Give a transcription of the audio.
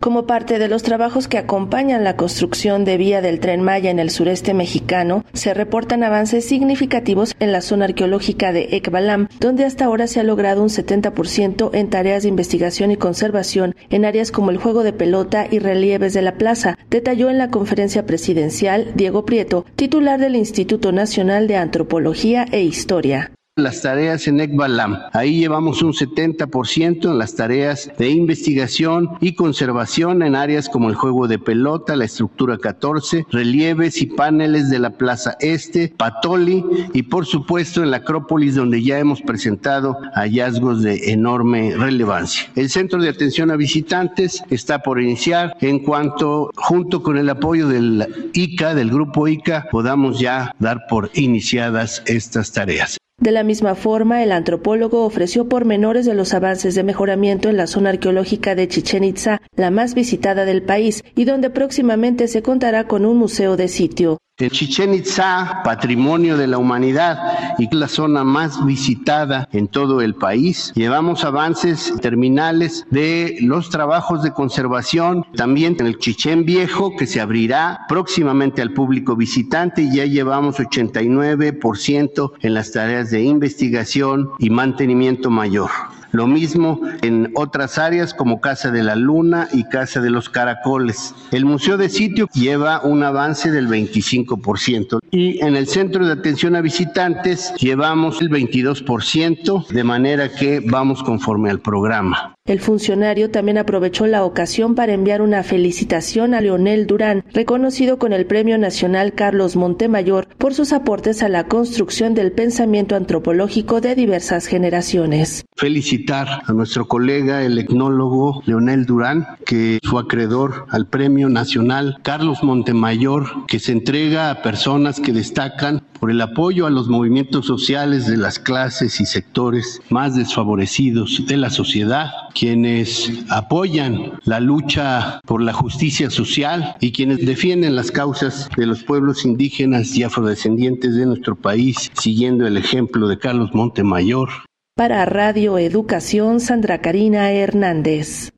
Como parte de los trabajos que acompañan la construcción de vía del tren Maya en el sureste mexicano, se reportan avances significativos en la zona arqueológica de Ekbalam, donde hasta ahora se ha logrado un 70% en tareas de investigación y conservación en áreas como el juego de pelota y relieves de la plaza, detalló en la conferencia presidencial Diego Prieto, titular del Instituto Nacional de Antropología e Historia las tareas en ECBALAM. Ahí llevamos un 70% en las tareas de investigación y conservación en áreas como el juego de pelota, la estructura 14, relieves y paneles de la Plaza Este, Patoli y por supuesto en la Acrópolis donde ya hemos presentado hallazgos de enorme relevancia. El Centro de Atención a Visitantes está por iniciar en cuanto junto con el apoyo del ICA, del grupo ICA, podamos ya dar por iniciadas estas tareas. De la misma forma, el antropólogo ofreció pormenores de los avances de mejoramiento en la zona arqueológica de Chichen Itza, la más visitada del país, y donde próximamente se contará con un museo de sitio. En Chichen Itza, patrimonio de la humanidad y la zona más visitada en todo el país, llevamos avances terminales de los trabajos de conservación, también en el Chichen Viejo, que se abrirá próximamente al público visitante, y ya llevamos 89% en las tareas de investigación y mantenimiento mayor. Lo mismo en otras áreas como Casa de la Luna y Casa de los Caracoles. El Museo de Sitio lleva un avance del 25% y en el Centro de Atención a Visitantes llevamos el 22%, de manera que vamos conforme al programa. El funcionario también aprovechó la ocasión para enviar una felicitación a Leonel Durán, reconocido con el Premio Nacional Carlos Montemayor por sus aportes a la construcción del pensamiento antropológico de diversas generaciones. Felicitar a nuestro colega, el etnólogo Leonel Durán, que fue acreedor al Premio Nacional Carlos Montemayor, que se entrega a personas que destacan por el apoyo a los movimientos sociales de las clases y sectores más desfavorecidos de la sociedad, quienes apoyan la lucha por la justicia social y quienes defienden las causas de los pueblos indígenas y afrodescendientes de nuestro país, siguiendo el ejemplo de Carlos Montemayor. Para Radio Educación, Sandra Karina Hernández.